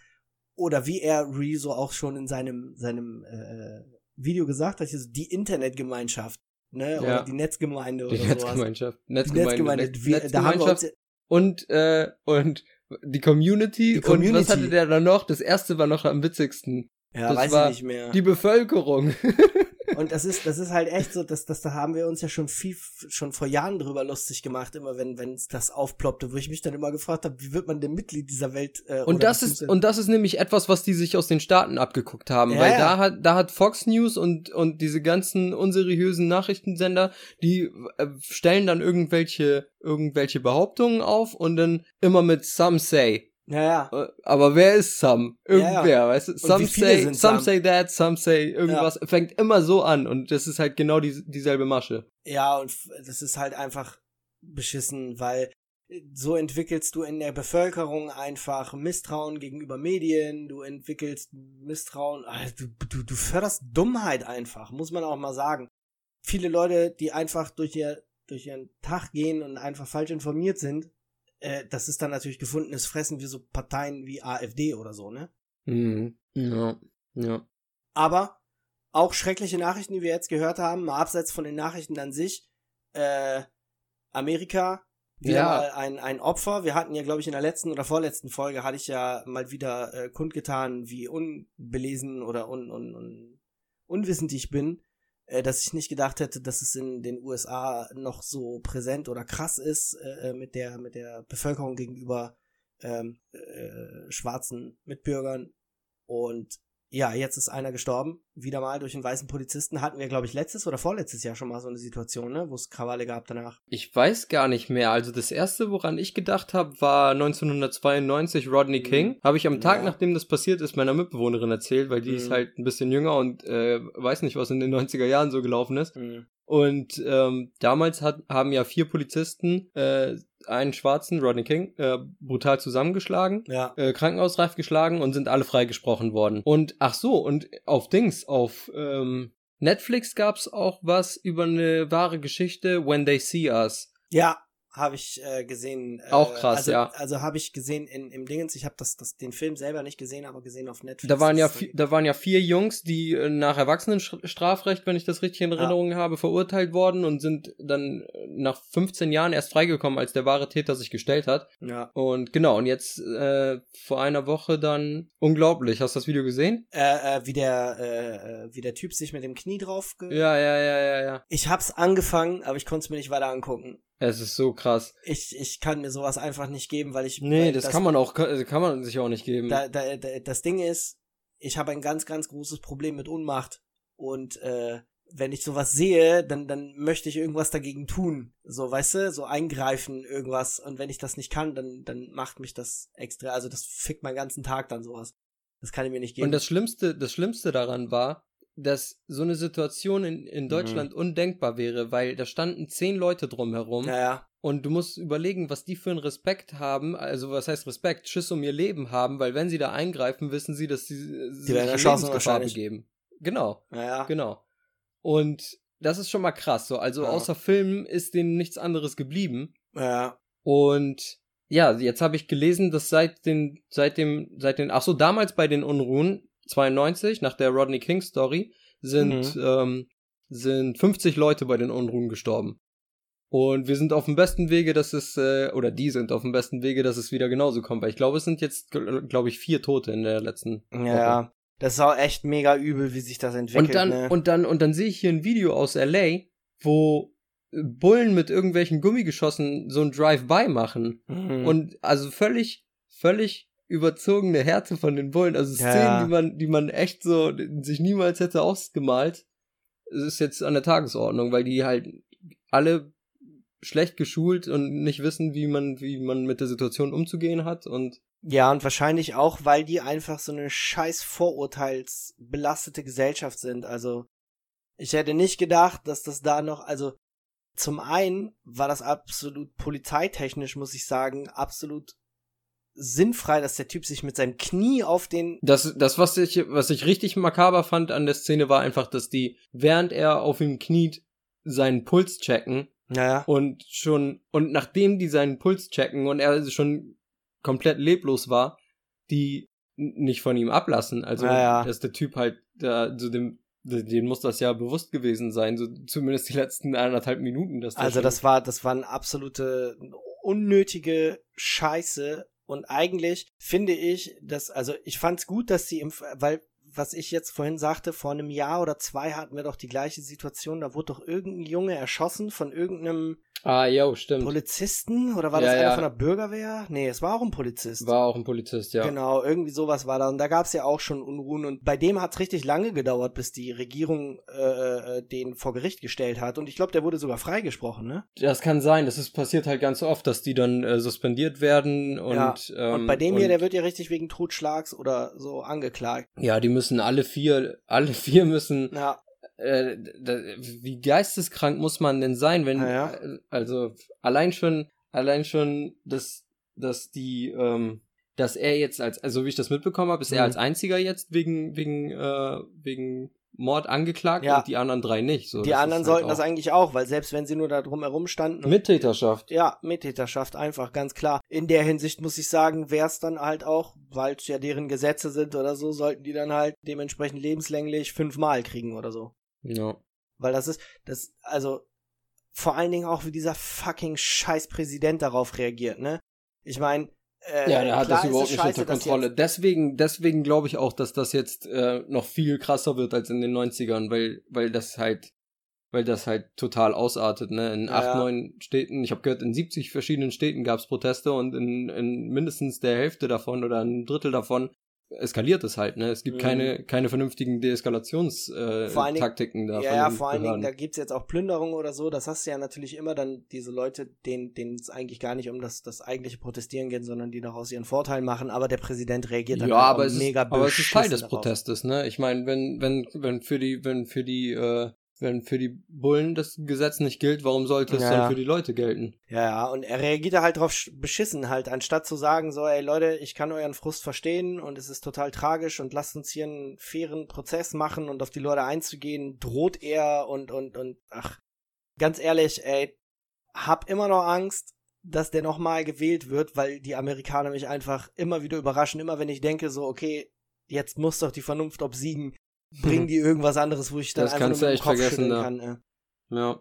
oder wie er Rezo auch schon in seinem, seinem äh, Video gesagt hat, die Internetgemeinschaft, ne, oder Ja. die Netzgemeinde die oder sowas. Netzgemeinschaft. Die Netzgemeinde. Netzgemeinde, Netz- da haben wir uns, Netzgemeinschaft und, äh, und die Community, Die und Community. was hatte der dann noch? Das erste war noch am witzigsten. ja, das weiß war ich nicht mehr. Die Bevölkerung. (laughs) Und das ist, das ist halt echt so, dass, dass da haben wir uns ja schon viel, schon vor Jahren drüber lustig gemacht, immer wenn, wenn das aufploppte, wo ich mich dann immer gefragt habe, wie wird man denn Mitglied dieser Welt? Äh, Und das ist, und das ist nämlich etwas, was die sich aus den Staaten abgeguckt haben, Ja, weil ja. da hat, da hat Fox News und, und diese ganzen unseriösen Nachrichtensender, die äh, stellen dann irgendwelche, irgendwelche Behauptungen auf und dann immer mit some say. Ja, ja. Äh, Aber wer ist some? Irgendwer, Ja, weißt du? Some say, some say that, some say irgendwas. Fängt immer so an und das ist halt genau die, dieselbe Masche. Ja, und das ist halt einfach beschissen, weil so entwickelst du in der Bevölkerung einfach Misstrauen gegenüber Medien, du entwickelst Misstrauen, ah, du, du, du förderst Dummheit einfach, muss man auch mal sagen. Viele Leute, die einfach durch, ihr, durch ihren Tag gehen und einfach falsch informiert sind, äh, das ist dann natürlich gefundenes Fressen wie so Parteien wie AfD oder so, ne? Mhm. Ja. Ja. Aber auch schreckliche Nachrichten, die wir jetzt gehört haben, mal abseits von den Nachrichten an sich. Äh, Amerika Wieder Ja. mal ein, ein Opfer. Wir hatten ja, glaube ich, in der letzten oder vorletzten Folge hatte ich ja mal wieder äh, kundgetan, wie unbelesen oder un, un, un, unwissend ich bin, dass ich nicht gedacht hätte, dass es in den USA noch so präsent oder krass ist äh, mit der mit der Bevölkerung gegenüber ähm, äh, schwarzen Mitbürgern. Und ja, jetzt ist einer gestorben, wieder mal durch einen weißen Polizisten. Hatten wir, glaube ich, letztes oder vorletztes Jahr schon mal so eine Situation, ne, wo es Krawalle gab danach. Ich weiß gar nicht mehr. Also das erste, woran ich gedacht habe, war 1992 Rodney Mhm. King. Habe ich am Tag, Ja. nachdem das passiert ist, meiner Mitbewohnerin erzählt, weil die ist Mhm. halt ein bisschen jünger und äh, weiß nicht, was in den 90er Jahren so gelaufen ist. Mhm. Und ähm, damals hat, haben ja vier Polizisten äh, einen Schwarzen, Rodney King, äh, brutal zusammengeschlagen, Ja. äh, krankenhausreif geschlagen und sind alle freigesprochen worden. Und ach so, und auf Dings, auf ähm, Netflix gab's auch was über eine wahre Geschichte, When They See Us. Ja, habe ich äh, gesehen. Äh, Auch krass, also, ja. Also habe ich gesehen in, im Dingens. Ich habe das, das, den Film selber nicht gesehen, aber gesehen auf Netflix. Da waren ja, Das ist vi- da waren ja vier Jungs, die äh, nach Erwachsenenstrafrecht, wenn ich das richtig in Erinnerung habe, verurteilt worden und sind dann äh, nach 15 Jahren erst freigekommen, als der wahre Täter sich gestellt hat. Ja. Und genau, und jetzt äh, vor einer Woche dann unglaublich. Hast du das Video gesehen? Äh, äh, wie der, äh, äh, wie der Typ sich mit dem Knie drauf. Ja, ja, ja, ja, ja. Ich hab's angefangen, aber ich konnte es mir nicht weiter angucken. Es ist so krass. Ich, ich kann mir sowas einfach nicht geben, weil ich. Nee, weil das, kann man auch, kann kann man sich auch nicht geben. Da, da, da, das Ding ist, ich habe ein ganz, ganz großes Problem mit Unmacht. Und äh, wenn ich sowas sehe, dann, dann möchte ich irgendwas dagegen tun. So, weißt du, so eingreifen, irgendwas. Und wenn ich das nicht kann, dann, dann macht mich das extra. Also das fickt meinen ganzen Tag dann sowas. Das kann ich mir nicht geben. Und das Schlimmste, das Schlimmste daran war, dass so eine Situation in, in Deutschland undenkbar wäre, weil da standen zehn Leute drumherum naja, und du musst überlegen, was die für einen Respekt haben, also was heißt Respekt, Schiss um ihr Leben haben, weil wenn sie da eingreifen, wissen sie, dass sie, sie sich werden in erschossen Lebensgefahr begeben. Genau, naja. genau. Und das ist schon mal krass so. Also Ja. außer Filmen ist denen nichts anderes geblieben. Ja. Und ja, jetzt habe ich gelesen, dass seit den, seit dem, seit den, ach so, damals bei den Unruhen, 92, nach der Rodney King Story, sind, Mhm. ähm, sind 50 Leute bei den Unruhen gestorben. Und wir sind auf dem besten Wege, dass es, äh, oder die sind auf dem besten Wege, dass es wieder genauso kommt. Weil ich glaube, es sind jetzt, glaube ich, vier Tote in der letzten Woche. Ja. Das ist auch echt mega übel, wie sich das entwickelt. Und dann, ne? und dann, und dann sehe ich hier ein Video aus LA, wo Bullen mit irgendwelchen Gummigeschossen so ein Drive-by machen. Mhm. Und also völlig, völlig überzogene Härte von den Bullen. Also Szenen, Ja. die man, die man echt so sich niemals hätte ausgemalt. Ist jetzt an der Tagesordnung, weil die halt alle schlecht geschult und nicht wissen, wie man, wie man mit der Situation umzugehen hat und Ja, und wahrscheinlich auch, weil die einfach so eine scheiß vorurteilsbelastete Gesellschaft sind. Also, ich hätte nicht gedacht, dass das da noch, also, zum einen war das absolut polizeitechnisch, muss ich sagen, absolut sinnfrei, dass der Typ sich mit seinem Knie auf den, Das, das, was ich, was ich richtig makaber fand an der Szene, war einfach, dass die, während er auf ihm kniet, seinen Puls checken naja, und schon, und nachdem die seinen Puls checken und er schon komplett leblos war, die nicht von ihm ablassen. Also, Ja, ja. dass der Typ halt, da, so dem, denen muss das ja bewusst gewesen sein, so zumindest die letzten eineinhalb Minuten. Dass der also das war, das war eine absolute unnötige Scheiße. Und eigentlich finde ich, dass, also ich fand's gut, dass sie im, weil, was ich jetzt vorhin sagte, vor einem Jahr oder zwei hatten wir doch die gleiche Situation, da wurde doch irgendein Junge erschossen von irgendeinem Ah, jo, stimmt. Polizisten oder war Ja, das einer ja. von der Bürgerwehr? Nee, es war auch ein Polizist. War auch ein Polizist, ja. Genau, irgendwie sowas war da. Und da gab's ja auch schon Unruhen. Und bei dem hat's richtig lange gedauert, bis die Regierung äh, äh, den vor Gericht gestellt hat. Und ich glaube, der wurde sogar freigesprochen, ne? Das kann sein, das ist passiert halt ganz oft, dass die dann äh, suspendiert werden und Ja, ähm, und bei dem hier, und- der wird ja richtig wegen Totschlags oder so angeklagt. ja, die müssen alle vier, alle vier müssen Ja, äh, da, wie geisteskrank muss man denn sein, wenn Ja, äh, also allein schon allein schon dass dass die ähm, dass er jetzt als also wie ich das mitbekommen habe, ist er Mhm. als einziger jetzt wegen wegen äh, wegen Mord angeklagt Ja. und die anderen drei nicht. So, die anderen halt sollten das eigentlich auch, weil selbst wenn sie nur da drum herum standen. Mittäterschaft. ja, Mittäterschaft einfach, ganz klar. In der Hinsicht muss ich sagen, wär's dann halt auch, weil es ja deren Gesetze sind oder so, sollten die dann halt dementsprechend lebenslänglich fünfmal kriegen oder so. Ja. Weil das ist, das, also, vor allen Dingen auch, wie dieser fucking scheiß Präsident darauf reagiert, ne? Ich meine, äh, ja, der hat das überhaupt nicht unter Kontrolle. Deswegen, deswegen glaube ich auch, dass das jetzt äh, noch viel krasser wird als in den 90ern, weil, weil das halt, weil das halt total ausartet, ne? In Ja, acht, neun Städten, ich habe gehört, in 70 verschiedenen Städten gab es Proteste und in, in mindestens der Hälfte davon oder ein Drittel davon eskaliert es halt, ne? Es gibt Mhm. keine, keine vernünftigen Deeskalationstaktiken äh, da. Ja, ja, vor allen Dingen, da gibt's jetzt auch Plünderungen oder so. Das hast du ja natürlich immer dann diese Leute, denen denen es eigentlich gar nicht um das, das eigentliche Protestieren geht, sondern die daraus ihren Vorteil machen. Aber der Präsident reagiert dann ja, aber es, ist, mega aber es ist Teil des darauf. Protestes, ne? Ich meine, wenn, wenn, wenn für die, wenn für die, äh, wenn für die Bullen das Gesetz nicht gilt, warum sollte es Ja, dann für die Leute gelten? Ja, ja, und er reagiert da halt drauf sch- beschissen halt, anstatt zu sagen, so, ey Leute, ich kann euren Frust verstehen und es ist total tragisch und lasst uns hier einen fairen Prozess machen und auf die Leute einzugehen, droht er und, und, und, ach, ganz ehrlich, ey, hab immer noch Angst, dass der nochmal gewählt wird, weil die Amerikaner mich einfach immer wieder überraschen, immer wenn ich denke, so, okay, jetzt muss doch die Vernunft obsiegen, bringen die irgendwas anderes, wo ich dann Das einfach kannst nur du mit dem echt Kopf vergessen, da. kann. Äh. Ja.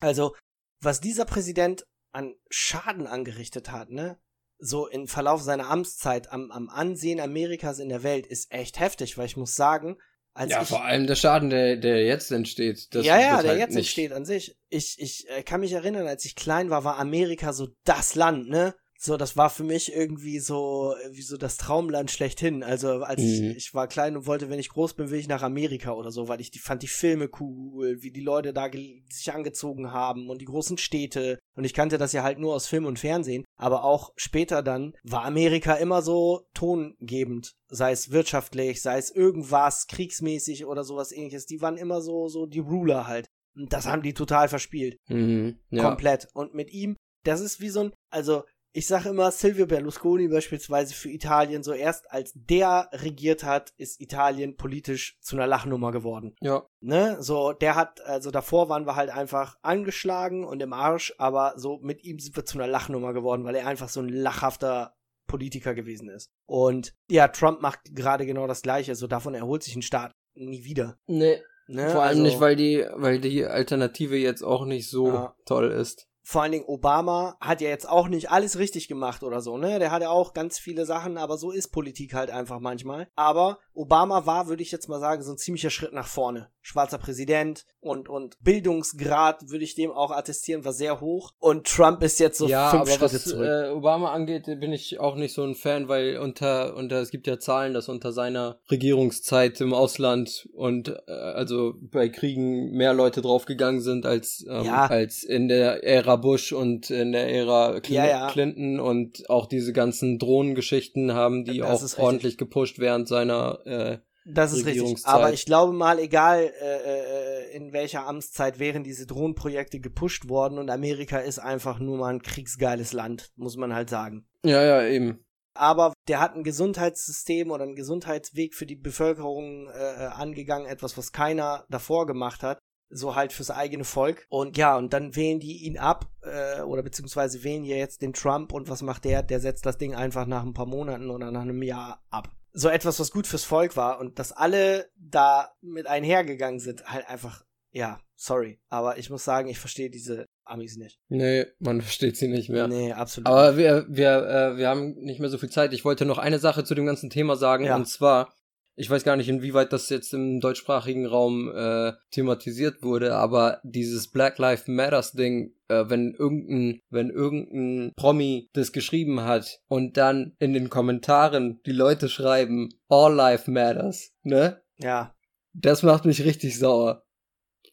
Also, was dieser Präsident an Schaden angerichtet hat, ne? So im Verlauf seiner Amtszeit am, am Ansehen Amerikas in der Welt ist echt heftig, weil ich muss sagen, als ja, ich. vor allem der Schaden, der, der jetzt entsteht. Das ja, ja, wird der halt jetzt nicht, entsteht an sich. Ich, ich äh, kann mich erinnern, als ich klein war, war Amerika so das Land, ne? So, das war für mich irgendwie so, wie so das Traumland schlechthin. Also, als Mhm. ich, ich war klein und wollte, wenn ich groß bin, will ich nach Amerika oder so, weil ich die, fand die Filme cool, wie die Leute da sich angezogen haben und die großen Städte. Und ich kannte das ja halt nur aus Film und Fernsehen. Aber auch später dann war Amerika immer so tongebend. Sei es wirtschaftlich, sei es irgendwas, kriegsmäßig oder sowas ähnliches. Die waren immer so, so die Ruler halt. Und das haben die total verspielt. Mhm. Ja. Komplett. Und mit ihm, das ist wie so ein, also ich sage immer, Silvio Berlusconi beispielsweise für Italien, so erst als der regiert hat, ist Italien politisch zu einer Lachnummer geworden. Ja. Ne, so, der hat, also davor waren wir halt einfach angeschlagen und im Arsch, aber so mit ihm sind wir zu einer Lachnummer geworden, weil er einfach so ein lachhafter Politiker gewesen ist. Und ja, Trump macht gerade genau das Gleiche, so davon erholt sich ein Staat nie wieder. Nee. Ne? Vor allem also, nicht, weil die, weil die Alternative jetzt auch nicht so Ja. toll ist. Vor allen Dingen Obama hat ja jetzt auch nicht alles richtig gemacht oder so, ne? Der hat ja auch ganz viele Sachen, aber so ist Politik halt einfach manchmal. Aber Obama war, würde ich jetzt mal sagen, so ein ziemlicher Schritt nach vorne. Schwarzer Präsident und, und Bildungsgrad würde ich dem auch attestieren, war sehr hoch. Und Trump ist jetzt so ja, fünf aber Schritte was zurück. äh, Obama angeht, bin ich auch nicht so ein Fan, weil unter, unter es gibt ja Zahlen, dass unter seiner Regierungszeit im Ausland und äh, also bei Kriegen mehr Leute draufgegangen sind als ähm, Ja. als in der Ära Bush und in der Ära Cl Ja. Clinton und auch diese ganzen Drohnengeschichten haben die Das auch ordentlich gepusht während seiner äh, Das ist richtig. Aber ich glaube mal, egal äh, äh, in welcher Amtszeit wären diese Drohnenprojekte gepusht worden und Amerika ist einfach nur mal ein kriegsgeiles Land, muss man halt sagen. ja ja eben aber der hat ein Gesundheitssystem oder einen Gesundheitsweg für die Bevölkerung äh, angegangen, etwas, was keiner davor gemacht hat. So halt fürs eigene Volk. Und ja, und dann wählen die ihn ab, äh, oder beziehungsweise wählen ja jetzt den Trump und was macht der? Der setzt das Ding einfach nach ein paar Monaten oder nach einem Jahr ab. So etwas, was gut fürs Volk war und dass alle da mit einhergegangen sind, halt einfach, ja, sorry. Aber ich muss sagen, ich verstehe diese Amis nicht. nee man (laughs) versteht sie nicht mehr Nee, absolut. Aber wir, wir, äh, wir haben nicht mehr so viel Zeit. Ich wollte noch eine Sache zu dem ganzen Thema sagen. Ja. Und zwar, ich weiß gar nicht, inwieweit das jetzt im deutschsprachigen Raum äh, thematisiert wurde, aber dieses Black Lives Matters Ding, äh, wenn irgendein, wenn irgendein Promi das geschrieben hat und dann in den Kommentaren die Leute schreiben, All Life Matters, ne? ja, Das macht mich richtig sauer.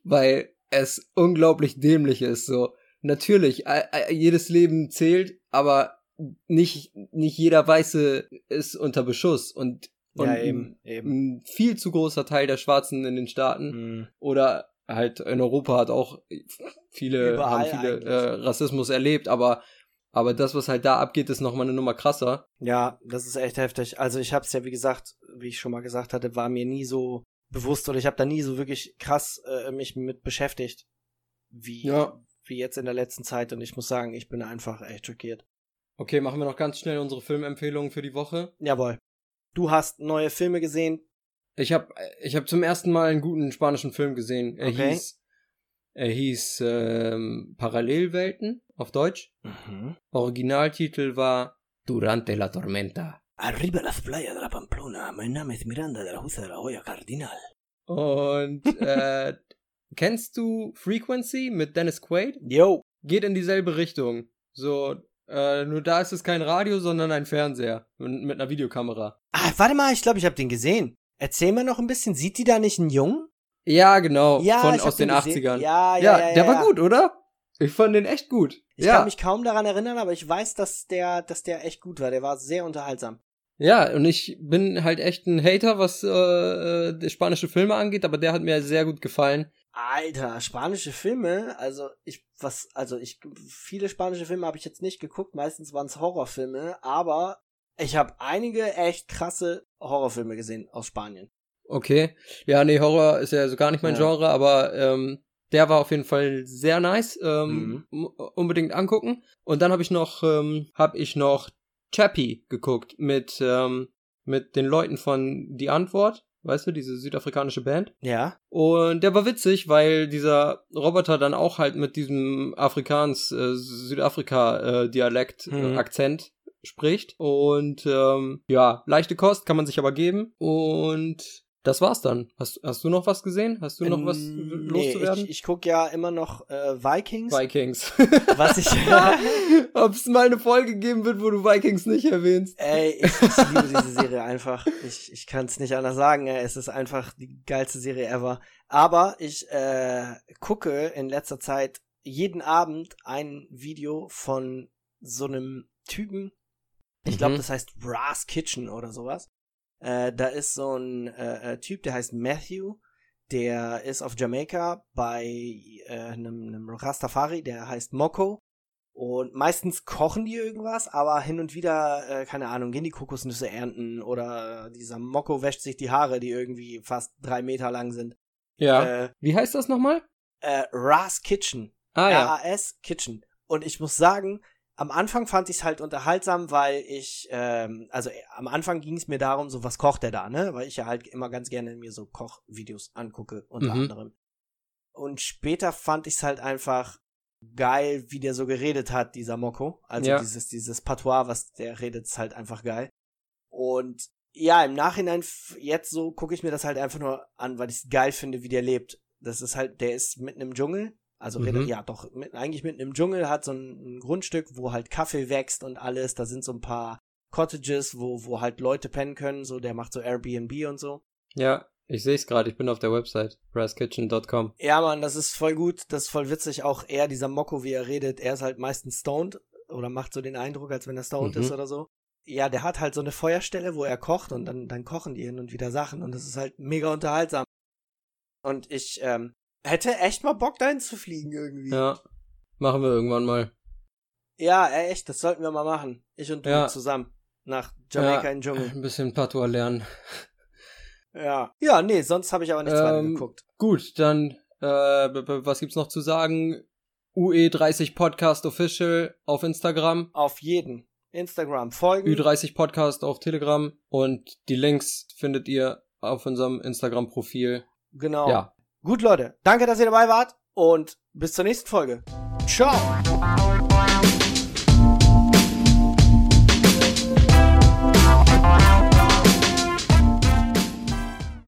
Weil es unglaublich dämlich ist, so. Natürlich, jedes Leben zählt, aber nicht, nicht jeder Weiße ist unter Beschuss und, und ja, eben, eben. ein viel zu großer Teil der Schwarzen in den Staaten Mhm. oder halt in Europa hat auch viele, Überall haben viele äh, Rassismus erlebt, aber, aber das, was halt da abgeht, ist nochmal eine Nummer krasser. Ja, das ist echt heftig. Also ich habe es ja, wie gesagt, wie ich schon mal gesagt hatte, war mir nie so bewusst oder ich habe da nie so wirklich krass äh, mich mit beschäftigt, wie, Ja. wie jetzt in der letzten Zeit. Und ich muss sagen, ich bin einfach echt schockiert. Okay, machen wir noch ganz schnell unsere Filmempfehlungen für die Woche. Jawohl. Du hast neue Filme gesehen. Ich habe ich hab zum ersten Mal einen guten spanischen Film gesehen. Er Okay. hieß Er hieß ähm, Parallelwelten auf Deutsch. Mhm. Originaltitel war Durante la Tormenta. Arriba las playas de la Pamplona. Mein Name ist Miranda de la Husa de la Hoya Cardinal. Und (laughs) äh, kennst du Frequency mit Dennis Quaid? Yo. Geht in dieselbe Richtung. So, äh, nur da ist es kein Radio, sondern ein Fernseher mit, mit einer Videokamera. Ah, warte mal, ich glaube, ich habe den gesehen. Erzähl mir noch ein bisschen. Sieht die da nicht einen Jungen? Ja, genau. Ja, von aus den den gesehen. 80ern. Ja, ja, ja, ja, der ja, war gut, oder? Ich fand den echt gut. Ich kann mich kaum daran erinnern, aber ich weiß, dass der, dass der echt gut war. Der war sehr unterhaltsam. Ja, und ich bin halt echt ein Hater, was äh, äh, spanische Filme angeht, aber der hat mir sehr gut gefallen. Alter, spanische Filme, also ich was, also ich viele spanische Filme habe ich jetzt nicht geguckt, meistens waren es Horrorfilme, aber ich habe einige echt krasse Horrorfilme gesehen aus Spanien. Okay. Ja, nee, Horror ist ja so gar nicht mein Ja. Genre, aber ähm, der war auf jeden Fall sehr nice. Ähm, um- Unbedingt angucken. Und dann habe ich noch, ähm, habe ich noch Chappie geguckt mit, ähm, mit den Leuten von Die Antwort. Weißt du, diese südafrikanische Band. Ja. Und der war witzig, weil dieser Roboter dann auch halt mit diesem Afrikaans, äh, Südafrika-Dialekt, äh, Mhm. Akzent spricht. Und ähm, ja, leichte Kost kann man sich aber geben. Und das war's dann. Hast, hast du noch was gesehen? Hast du noch was Ähm, loszuwerden? Nee, ich, ich gucke ja immer noch äh, Vikings. Vikings. (laughs) was ich (laughs) Ob es mal eine Folge geben wird, wo du Vikings nicht erwähnst. Ey, ich, ich (laughs) liebe diese Serie einfach. Ich, ich kann es nicht anders sagen. Es ist einfach die geilste Serie ever. Aber ich äh, gucke in letzter Zeit jeden Abend ein Video von so einem Typen. Ich glaube, Mhm. das heißt Brass Kitchen oder sowas. Äh, da ist so ein äh, äh, Typ, der heißt Matthew. Der ist auf Jamaika bei äh, einem, einem Rastafari, der heißt Moko. Und meistens kochen die irgendwas, aber hin und wieder, äh, keine Ahnung, gehen die Kokosnüsse ernten oder dieser Mokko wäscht sich die Haare, die irgendwie fast drei Meter lang sind. Ja. Äh, Wie heißt das nochmal? äh, Ras Kitchen. Ah ja. R-A-S Kitchen. Und ich muss sagen, am Anfang fand ich es halt unterhaltsam, weil ich, ähm, also äh, am Anfang ging es mir darum, so was kocht er da, ne? Weil ich ja halt immer ganz gerne mir so Kochvideos angucke, unter Mhm. anderem. Und später fand ich es halt einfach geil, wie der so geredet hat, dieser Mokko. Also Ja. dieses, dieses Patois, was der redet, ist halt einfach geil. Und ja, im Nachhinein, jetzt so gucke ich mir das halt einfach nur an, weil ich es geil finde, wie der lebt. Das ist halt, der ist mitten im Dschungel. Also, Mhm. redet- ja, doch, mit, eigentlich mitten im Dschungel, hat so ein, ein Grundstück, wo halt Kaffee wächst und alles. Da sind so ein paar Cottages, wo, wo halt Leute pennen können. So, der macht so Airbnb und so. Ja, ich sehe es gerade. Ich bin auf der Website. brasskitchen.com. Ja, Mann, das ist voll gut. Das ist voll witzig. Auch er, dieser Mokko, wie er redet, er ist halt meistens stoned oder macht so den Eindruck, als wenn er stoned Mhm. ist oder so. Ja, der hat halt so eine Feuerstelle, wo er kocht und dann, dann kochen die hin und wieder Sachen und das ist halt mega unterhaltsam. Und ich ähm, hätte echt mal Bock, dahin zu fliegen irgendwie. Ja. Machen wir irgendwann mal. Ja, echt, das sollten wir mal machen. Ich und du Ja. zusammen. Nach Jamaika ja, in den Dschungel. Ein bisschen Patois lernen. Ja. Ja, nee, sonst habe ich aber nichts weiter Ähm, geguckt. Gut, dann, äh, was gibt's noch zu sagen? UE30 Podcast Official auf Instagram, Auf jeden. Instagram folgen. Ü30 Podcast auf Telegram und die Links findet ihr auf unserem Instagram-Profil. Genau. Ja. Gut, Leute. Danke, dass ihr dabei wart und bis zur nächsten Folge. Ciao.